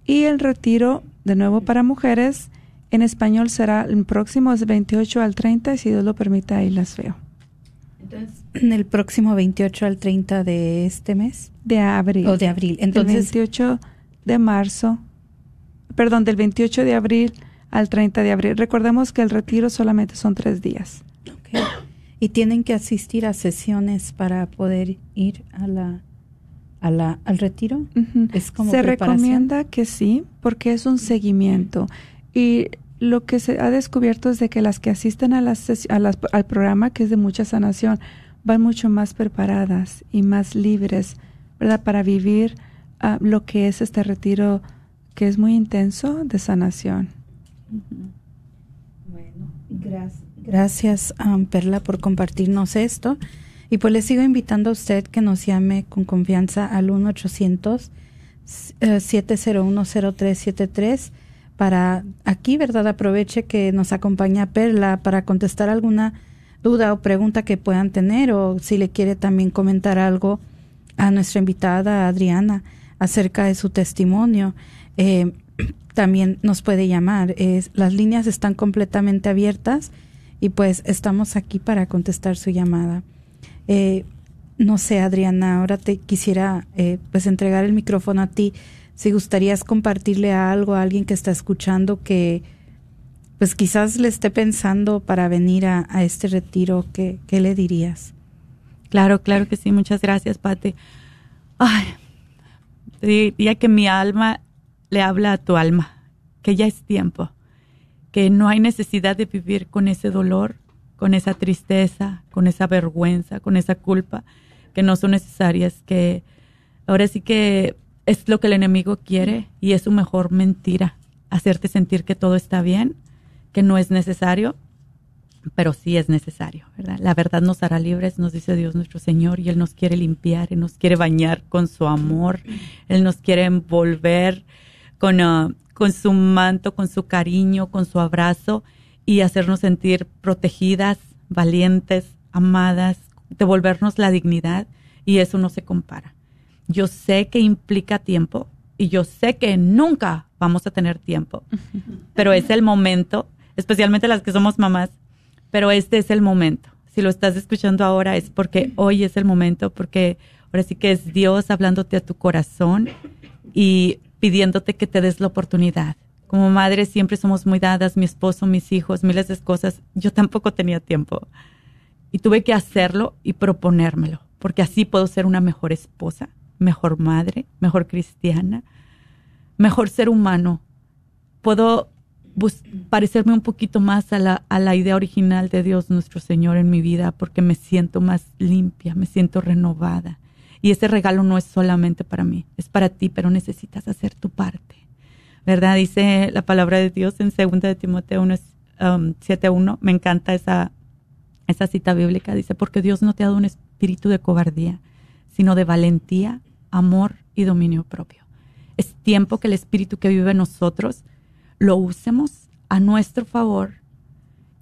Y el retiro de nuevo para mujeres en español será el próximo es 28 al 30 y si Dios lo permite ahí las veo. Entonces, el próximo 28 al 30 de este mes. De abril. O de abril. Entonces, el 28 de marzo, perdón, del 28 de abril al 30 de abril. Recordemos que el retiro solamente son tres días. Okay. Y tienen que asistir a sesiones para poder ir a la, a la al retiro. Es como se recomienda que sí, porque es un seguimiento. Y lo que se ha descubierto es de que las que asisten a las, a las, al programa, que es de mucha sanación, van mucho más preparadas y más libres, ¿verdad? Para vivir uh, lo que es este retiro que es muy intenso de sanación. Bueno, gracias, gracias um, Perla por compartirnos esto. Y pues le sigo invitando a usted que nos llame con confianza al 1-800-701-0373 para aquí, ¿verdad? Aproveche que nos acompaña Perla para contestar alguna duda o pregunta que puedan tener o si le quiere también comentar algo a nuestra invitada Adriana acerca de su testimonio. Eh, también nos puede llamar. Es, las líneas están completamente abiertas y pues estamos aquí para contestar su llamada. Eh, no sé, Adriana, ahora te quisiera eh, pues entregar el micrófono a ti. Si gustarías compartirle algo a alguien que está escuchando que pues quizás le esté pensando para venir a, este retiro, ¿qué, ¿qué, le dirías? Claro, claro que sí. Muchas gracias, Pati. Ay, diría que mi alma le habla a tu alma, que ya es tiempo, que no hay necesidad de vivir con ese dolor, con esa tristeza, con esa vergüenza, con esa culpa, que no son necesarias, que ahora sí que es lo que el enemigo quiere y es su mejor mentira, hacerte sentir que todo está bien, que no es necesario, pero sí es necesario, ¿verdad? La verdad nos hará libres, nos dice Dios nuestro Señor, y Él nos quiere limpiar, Él nos quiere bañar con su amor, Él nos quiere envolver con, ah, con su manto, con su cariño, con su abrazo y hacernos sentir protegidas, valientes, amadas, devolvernos la dignidad y eso no se compara. Yo sé que implica tiempo y yo sé que nunca vamos a tener tiempo, pero es el momento, especialmente las que somos mamás, pero este es el momento. Si lo estás escuchando ahora es porque hoy es el momento, porque ahora sí que es Dios hablándote a tu corazón y pidiéndote que te des la oportunidad. Como madre siempre somos muy dadas, mi esposo, mis hijos, miles de cosas. Yo tampoco tenía tiempo. Y tuve que hacerlo y proponérmelo, porque así puedo ser una mejor esposa, mejor madre, mejor cristiana, mejor ser humano. Puedo parecerme un poquito más a la, a la idea original de Dios nuestro Señor en mi vida, porque me siento más limpia, me siento renovada. Y ese regalo no es solamente para mí, es para ti, pero necesitas hacer tu parte. ¿Verdad? Dice la palabra de Dios en 2 de Timoteo 1, 7.1. Um, me encanta esa, esa cita bíblica. Dice, porque Dios no te ha dado un espíritu de cobardía, sino de valentía, amor y dominio propio. Es tiempo que el espíritu que vive en nosotros lo usemos a nuestro favor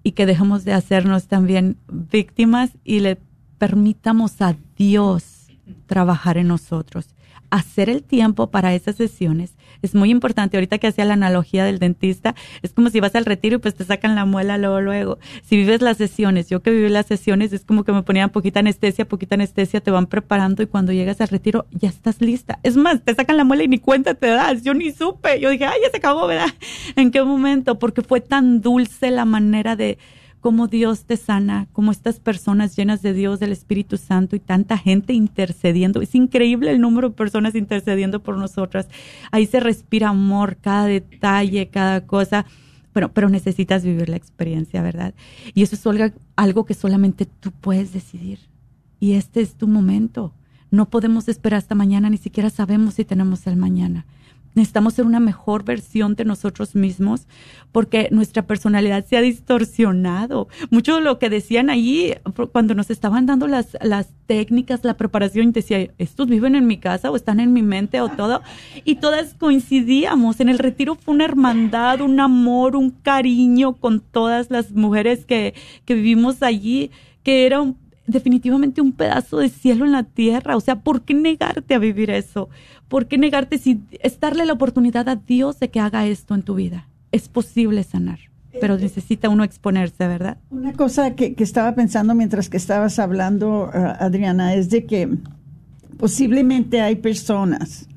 y que dejemos de hacernos también víctimas y le permitamos a Dios trabajar en nosotros. Hacer el tiempo para esas sesiones es muy importante. Ahorita que hacía la analogía del dentista, es como si vas al retiro y pues te sacan la muela luego, luego. Si vives las sesiones, yo que viví las sesiones, es como que me ponían poquita anestesia, poquita anestesia, te van preparando y cuando llegas al retiro ya estás lista. Es más, te sacan la muela y ni cuenta te das. Yo ni supe. Yo dije, ay, ya se acabó, ¿verdad? ¿En qué momento? Porque fue tan dulce la manera de, cómo Dios te sana, cómo estas personas llenas de Dios, del Espíritu Santo y tanta gente intercediendo. Es increíble el número de personas intercediendo por nosotras. Ahí se respira amor, cada detalle, cada cosa. Pero, pero necesitas vivir la experiencia, ¿verdad? Y eso es algo, algo que solamente tú puedes decidir. Y este es tu momento. No podemos esperar hasta mañana, ni siquiera sabemos si tenemos el mañana necesitamos ser una mejor versión de nosotros mismos porque nuestra personalidad se ha distorsionado. Mucho de lo que decían ahí cuando nos estaban dando las, las técnicas, la preparación, decía, estos viven en mi casa o están en mi mente o todo. Y todas coincidíamos. En el retiro fue una hermandad, un amor, un cariño con todas las mujeres que, que vivimos allí, que era un definitivamente un pedazo de cielo en la tierra. O sea, ¿por qué negarte a vivir eso? ¿Por qué negarte si es darle la oportunidad a Dios de que haga esto en tu vida? Es posible sanar, pero necesita uno exponerse, ¿verdad? Una cosa que, estaba pensando mientras que estabas hablando, uh, Adriana, es de que posiblemente hay personas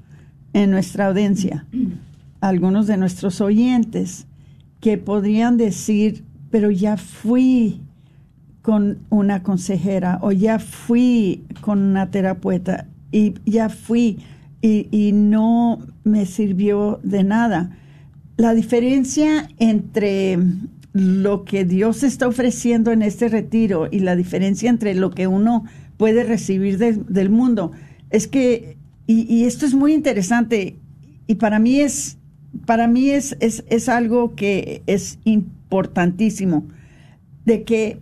en nuestra audiencia, algunos de nuestros oyentes, que podrían decir, pero ya fui con una consejera o ya fui con una terapeuta y ya fui y, no me sirvió de nada. La diferencia entre lo que Dios está ofreciendo en este retiro y la diferencia entre lo que uno puede recibir del mundo es que, y, esto es muy interesante, y para mí es, para mí es, es, es algo que es importantísimo, de que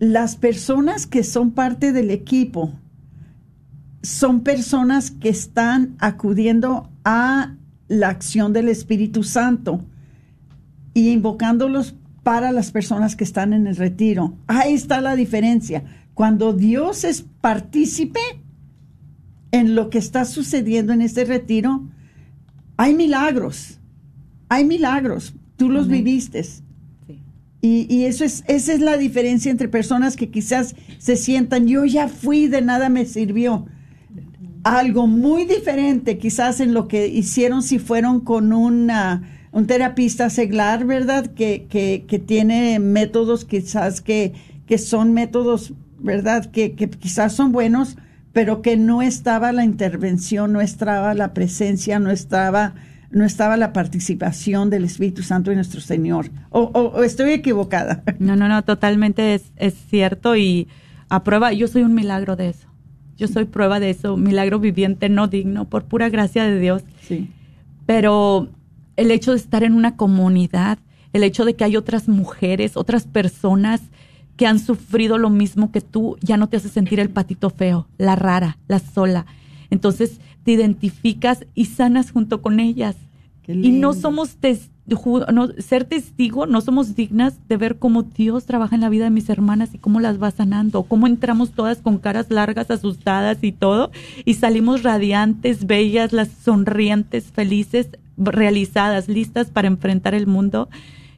las personas que son parte del equipo son personas que están acudiendo a la acción del Espíritu Santo y invocándolos para las personas que están en el retiro. Ahí está la diferencia. Cuando Dios es partícipe en lo que está sucediendo en este retiro, hay milagros. hay milagros, tú los viviste. Y, y, eso es, esa es la diferencia entre personas que quizás se sientan, yo ya fui, de nada me sirvió. Algo muy diferente quizás en lo que hicieron si fueron con una, un terapista seglar, ¿verdad? Que, que, que tiene métodos quizás que, que son métodos, ¿verdad? Que, que quizás son buenos, pero que no estaba la intervención, no estaba la presencia, no estaba no estaba la participación del Espíritu Santo de nuestro Señor. ¿O, estoy equivocada? No, no, no, totalmente es, es cierto y a prueba, yo soy un milagro de eso. Yo soy prueba de eso, milagro viviente, no digno, por pura gracia de Dios. Sí. Pero el hecho de estar en una comunidad, el hecho de que hay otras mujeres, otras personas que han sufrido lo mismo que tú, ya no te hace sentir el patito feo, la rara, la sola. Entonces te identificas y sanas junto con ellas. Y no somos no, ser testigo, no somos dignas de ver cómo Dios trabaja en la vida de mis hermanas y cómo las va sanando, cómo entramos todas con caras largas, asustadas y todo, y salimos radiantes, bellas, las sonrientes, felices, realizadas, listas para enfrentar el mundo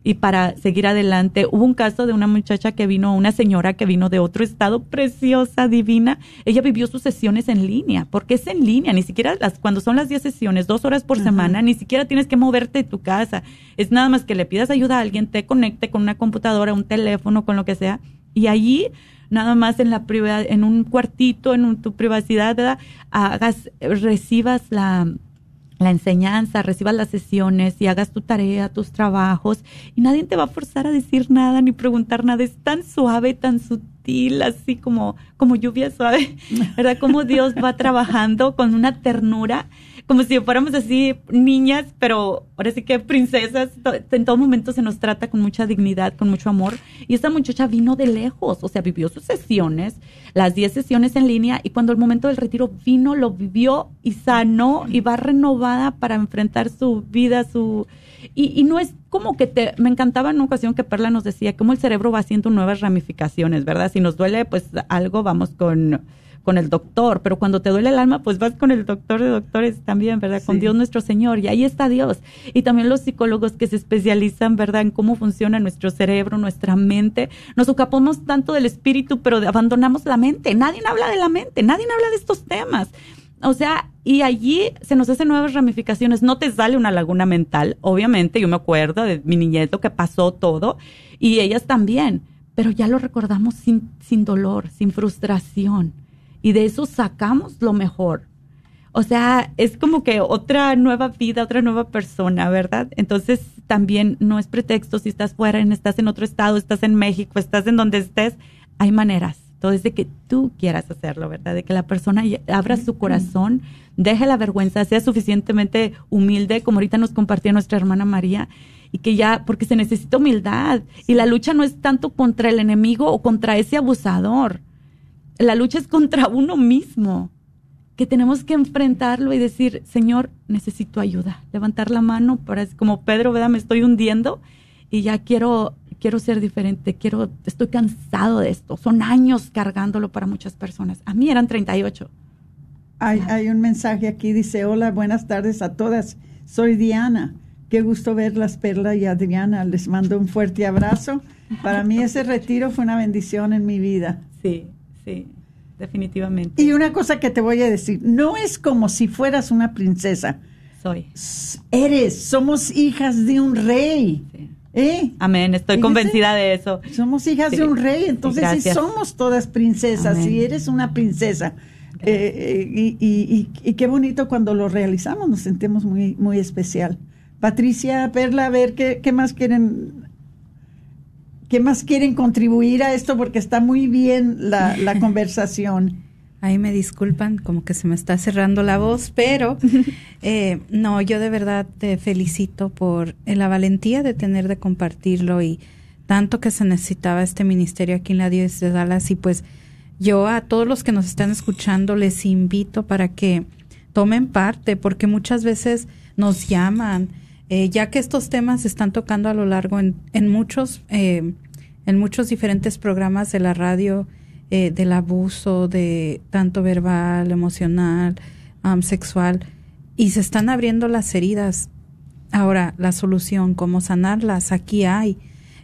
y para seguir adelante. Hubo un caso de una muchacha que vino, una señora que vino de otro estado, preciosa, divina. Ella vivió sus sesiones en línea, porque es en línea, ni siquiera las, cuando son las 10 sesiones, dos horas por semana, ni siquiera tienes que moverte de tu casa. Es nada más que le pidas ayuda a alguien, te conecte con una computadora, un teléfono, con lo que sea, y allí nada más en la en un cuartito, en tu privacidad, ¿verdad? hagas, recibas la la enseñanza, recibas las sesiones y hagas tu tarea, tus trabajos y nadie te va a forzar a decir nada ni preguntar nada. Es tan suave, tan sutil, así como, como lluvia suave, ¿verdad? Como Dios va trabajando con una ternura como si fuéramos así niñas, pero ahora sí que princesas. En todo momento se nos trata con mucha dignidad, con mucho amor. Y esta muchacha vino de lejos, o sea, vivió sus sesiones, las 10 sesiones en línea, y cuando el momento del retiro vino, lo vivió y sanó y va renovada para enfrentar su vida, su... Y, y no es como que te, me encantaba en una ocasión que Perla nos decía cómo el cerebro va haciendo nuevas ramificaciones, ¿verdad? Si nos duele, pues algo, vamos con con el doctor, pero cuando te duele el alma, pues vas con el doctor de doctores también, ¿verdad? Con Dios nuestro Señor, y ahí está Dios. Y también los psicólogos que se especializan, ¿verdad?, en cómo funciona nuestro cerebro, nuestra mente. Nos ocupamos tanto del espíritu, pero abandonamos la mente. Nadie habla de la mente, nadie habla de estos temas. O sea, y allí se nos hacen nuevas ramificaciones. No te sale una laguna mental, obviamente. Yo me acuerdo de mi niñeto que pasó todo y ellas también, pero ya lo recordamos sin, sin dolor, sin frustración y de eso sacamos lo mejor. O sea, es como que otra nueva vida, otra nueva persona, ¿verdad? Entonces también no es pretexto si estás fuera, estás en otro estado, estás en México, estás en donde estés, hay maneras. Todo es de que tú quieras hacerlo, ¿verdad? De que la persona abra su corazón, deje la vergüenza, sea suficientemente humilde, como ahorita nos compartía nuestra hermana María, y que ya, porque se necesita humildad. Y la lucha no es tanto contra el enemigo o contra ese abusador la lucha es contra uno mismo, que tenemos que enfrentarlo y decir, Señor, necesito ayuda. Levantar la mano para, como Pedro, ¿verdad? Me estoy hundiendo y ya quiero, quiero ser diferente, quiero, estoy cansado de esto. Son años cargándolo para muchas personas. A mí eran 38. Hay, hay un mensaje aquí, dice, hola, buenas tardes a todas. Soy Diana. Qué gusto verlas, Perla y Adriana. Les mando un fuerte abrazo. Para mí ese retiro fue una bendición en mi vida. Sí, Sí, definitivamente. Y una cosa que te voy a decir, no es como si fueras una princesa. Soy. Eres, somos hijas de un rey. ¿Eh? Amén, estoy convencida de eso. Somos hijas de un rey, entonces sí, somos todas princesas, y eres una princesa. Eh, eh, y, y, qué bonito cuando lo realizamos, nos sentimos muy, muy especial. Patricia, Perla, a ver qué, qué más quieren ¿Qué más quieren contribuir a esto? Porque está muy bien la, conversación. Ahí me disculpan, como que se me está cerrando la voz, pero eh, no, yo de verdad te felicito por eh, la valentía de tener de compartirlo y tanto que se necesitaba este ministerio aquí en la Dios de Dallas y pues yo a todos los que nos están escuchando les invito para que tomen parte porque muchas veces nos llaman eh, ya que estos temas se están tocando a lo largo en, en muchos, eh, en muchos diferentes programas de la radio, eh, del abuso, de tanto verbal, emocional, sexual, y se están abriendo las heridas. Ahora, la solución, cómo sanarlas, aquí hay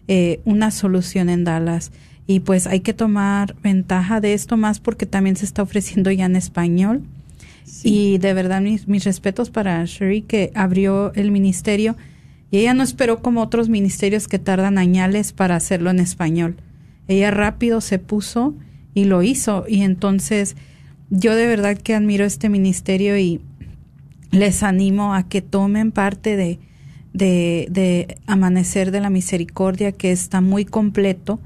eh, una solución en Dallas. Y pues hay que tomar ventaja de esto más porque también se está ofreciendo ya en español. Y de verdad mis, mis respetos para Sherry que abrió el ministerio y ella no esperó como otros ministerios que tardan añales para hacerlo en español. Ella rápido se puso y lo hizo. Y entonces yo de verdad que admiro este ministerio y les animo a que tomen parte de, de, Amanecer de la Misericordia, que está muy completo.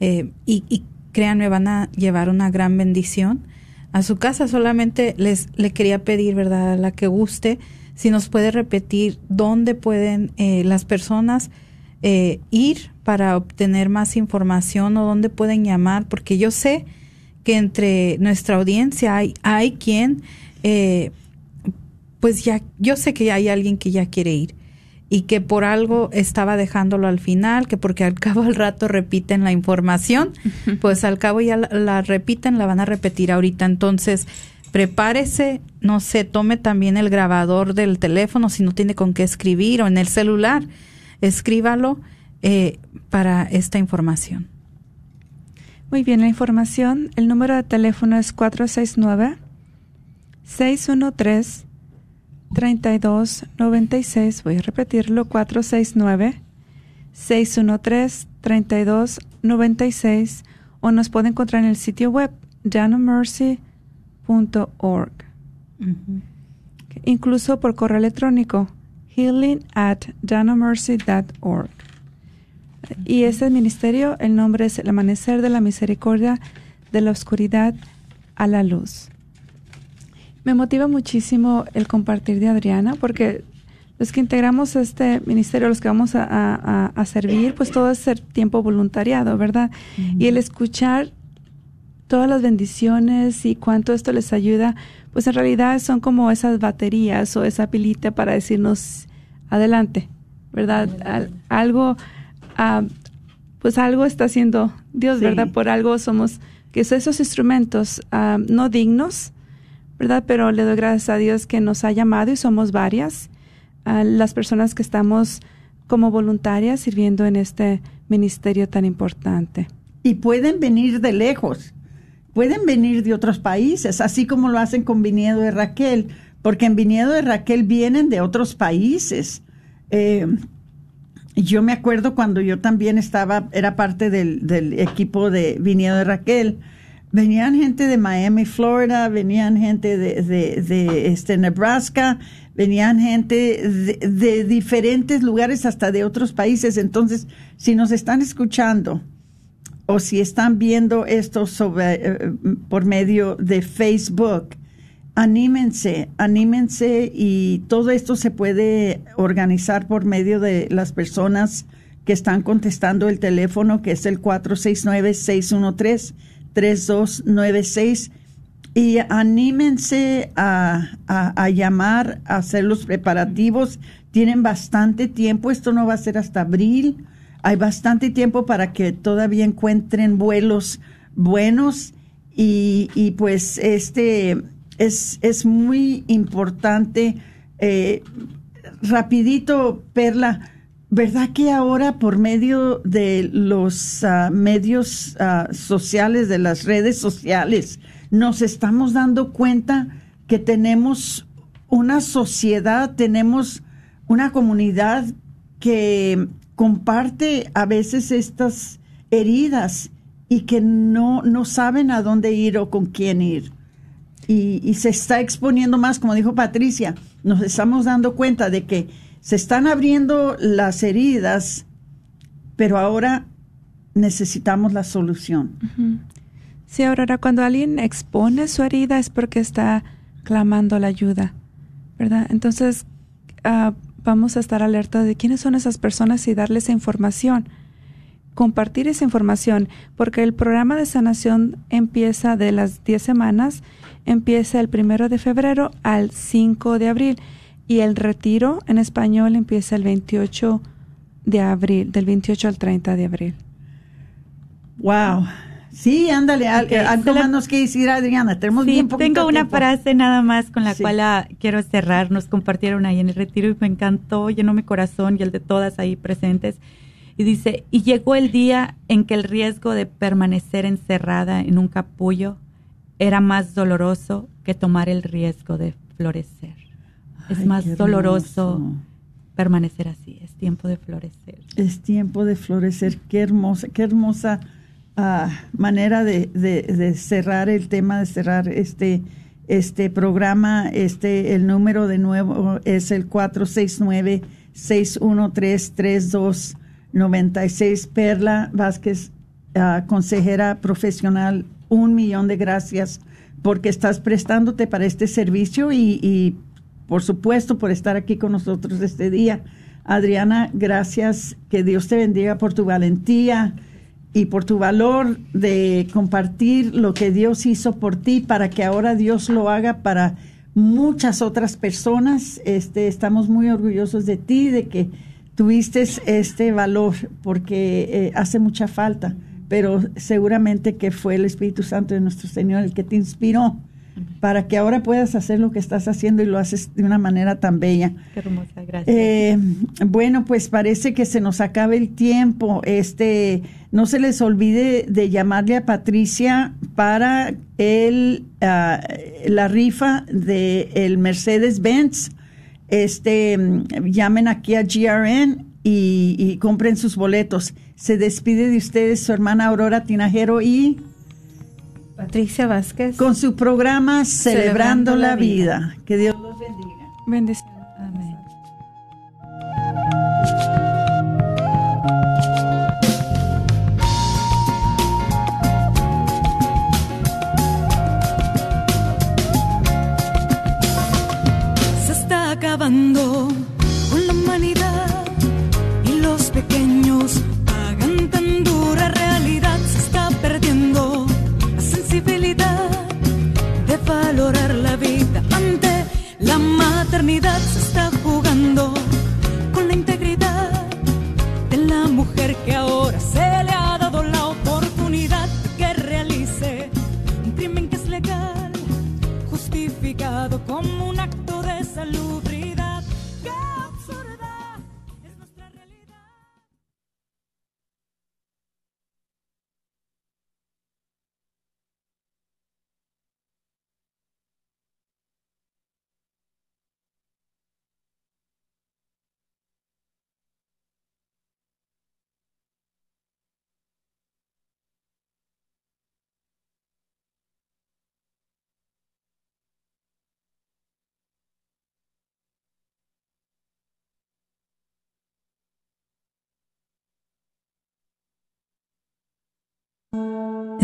Eh, y, y créanme, van a llevar una gran bendición a su casa. Solamente les le quería pedir, ¿verdad? A la que guste, si nos puede repetir dónde pueden eh, las personas eh, ir para obtener más información o dónde pueden llamar, porque yo sé que entre nuestra audiencia hay, hay quien, eh, pues ya, yo sé que hay alguien que ya quiere ir y que por algo estaba dejándolo al final, que porque al cabo al rato repiten la información, pues al cabo ya la, la repiten, la van a repetir ahorita. Entonces, prepárese, no se tome también el grabador del teléfono si no tiene con qué escribir o en el celular, escríbalo eh, para esta información. Muy bien, la información, el número de teléfono es 469 613 3296. Voy a repetirlo, 469 613 3296 o nos puede encontrar en el sitio web Mercy org. Incluso por correo electrónico healing at org. Y ese ministerio, el nombre es el amanecer de la misericordia de la oscuridad a la luz. Me motiva muchísimo el compartir de Adriana porque los que integramos este ministerio, los que vamos a, servir, pues todo es ser tiempo voluntariado, ¿verdad? Y el escuchar todas las bendiciones y cuánto esto les ayuda, pues en realidad son como esas baterías o esa pilita para decirnos adelante, ¿verdad? algo, ah, pues algo está haciendo Dios, ¿verdad? Por algo somos, que son esos instrumentos ah, no dignos, Pero le doy gracias a Dios que nos ha llamado y somos varias las personas que estamos como voluntarias sirviendo en este ministerio tan importante. Y pueden venir de lejos pueden venir de otros países, así como lo hacen con Viniedo de Raquel, porque en Viniedo de Raquel vienen de otros países. Eh, yo me acuerdo cuando yo también estaba, era parte del, equipo de Viniedo de Raquel, venían gente de Miami, Florida, venían gente de, de, este, Nebraska, venían gente de, diferentes lugares, hasta de otros países. Entonces, si nos están escuchando o si están viendo esto sobre, eh, por medio de Facebook, anímense, anímense y todo esto se puede organizar por medio de las personas que están contestando el teléfono, que es el 469-613-3296. Y anímense a, a, llamar, a hacer los preparativos. Tienen bastante tiempo, esto no va a ser hasta abril hay bastante tiempo para que todavía encuentren vuelos buenos y, y pues este es, es muy importante. Eh, rapidito, Perla, ¿verdad que ahora por medio de los ah, medios ah, sociales, de las redes sociales, nos estamos dando cuenta que tenemos una sociedad, tenemos una comunidad que comparte a veces estas heridas y que no, no saben a dónde ir o con quién ir. Y, se está exponiendo más, como dijo Patricia, nos estamos dando cuenta de que se están abriendo las heridas, pero ahora necesitamos la solución. Sí, Aurora, cuando alguien expone su herida es porque está clamando la ayuda, ¿verdad? Entonces, uh, vamos a estar alerta de quiénes son esas personas y darles información. Compartir esa información, porque el programa de sanación empieza de las 10 semanas, empieza el primero de febrero al 5 de abril y el retiro en español empieza el 28 de abril, del 28 al 30 de abril. Wow. Sí, ándale, algo más nos quiere decir Adriana. Tenemos bien poquito Tengo una tiempo. frase nada más con la cual ah, quiero cerrar. Nos compartieron ahí en el retiro y me encantó, llenó mi corazón y el de todas ahí presentes. Y dice, y llegó el día en que el riesgo de permanecer encerrada en un capullo era más doloroso que tomar el riesgo de florecer. Es más doloroso permanecer así. Es tiempo de florecer. Es tiempo de florecer. Qué hermosa, qué hermosa ah, manera de, de- de cerrar el tema, de cerrar este, este programa. Este, el número de nuevo es el 469-613-3296. Perla Vázquez, ah, consejera profesional, un millón de gracias porque estás prestándote para este servicio y, y por supuesto por estar aquí con nosotros este día. Adriana, gracias, que Dios te bendiga por tu valentía y por tu valor de compartir lo que Dios hizo por ti para que ahora Dios lo haga para muchas otras personas. Este, estamos muy orgullosos de ti, de que tuviste este valor, porque eh, hace mucha falta, pero seguramente que fue el Espíritu Santo de nuestro Señor el que te inspiró para que ahora puedas hacer lo que estás haciendo y lo haces de una manera tan bella. Qué hermosa, gracias. Eh, bueno, pues parece que se nos acaba el tiempo. Este, no se les olvide de llamarle a Patricia para el ah, la rifa de el Mercedes Benz. Este, llamen aquí a GRN y, y compren sus boletos. Se despide de ustedes su hermana Aurora Tinajero y Patricia Vázquez con su programa Celebrando, Celebrando la, la vida. Vida. Que Dios los bendiga. Bendiciones.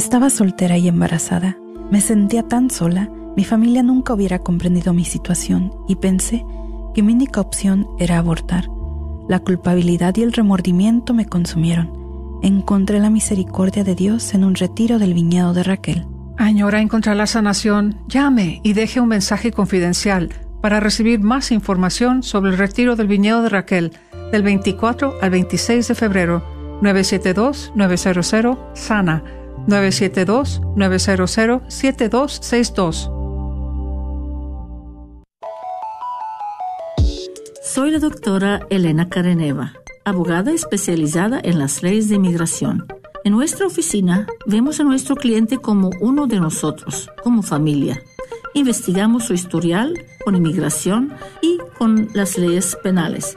Estaba soltera y embarazada. Me sentía tan sola, mi familia nunca hubiera comprendido mi situación y pensé que mi única opción era abortar. La culpabilidad y el remordimiento me consumieron. Encontré la misericordia de Dios en un retiro del viñedo de Raquel. Añora encontrar la sanación, llame y deje un mensaje confidencial para recibir más información sobre el retiro del viñedo de Raquel del 24 al 26 de febrero 972-900 Sana 972-900-7262. Soy la doctora Elena Careneva, abogada especializada en las leyes de inmigración. En nuestra oficina vemos a nuestro cliente como uno de nosotros, como familia. Investigamos su historial con inmigración y con las leyes penales.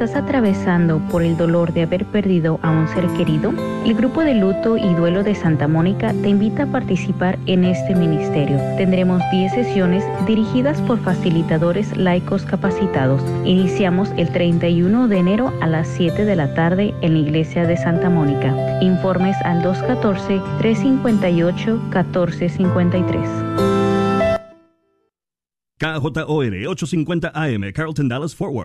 ¿Estás atravesando por el dolor de haber perdido a un ser querido? El grupo de luto y duelo de Santa Mónica te invita a participar en este ministerio. Tendremos 10 sesiones dirigidas por facilitadores laicos capacitados. Iniciamos el 31 de enero a las 7 de la tarde en la iglesia de Santa Mónica. Informes al 214-358-1453. KJOR 850 AM, Carlton Dallas Forward.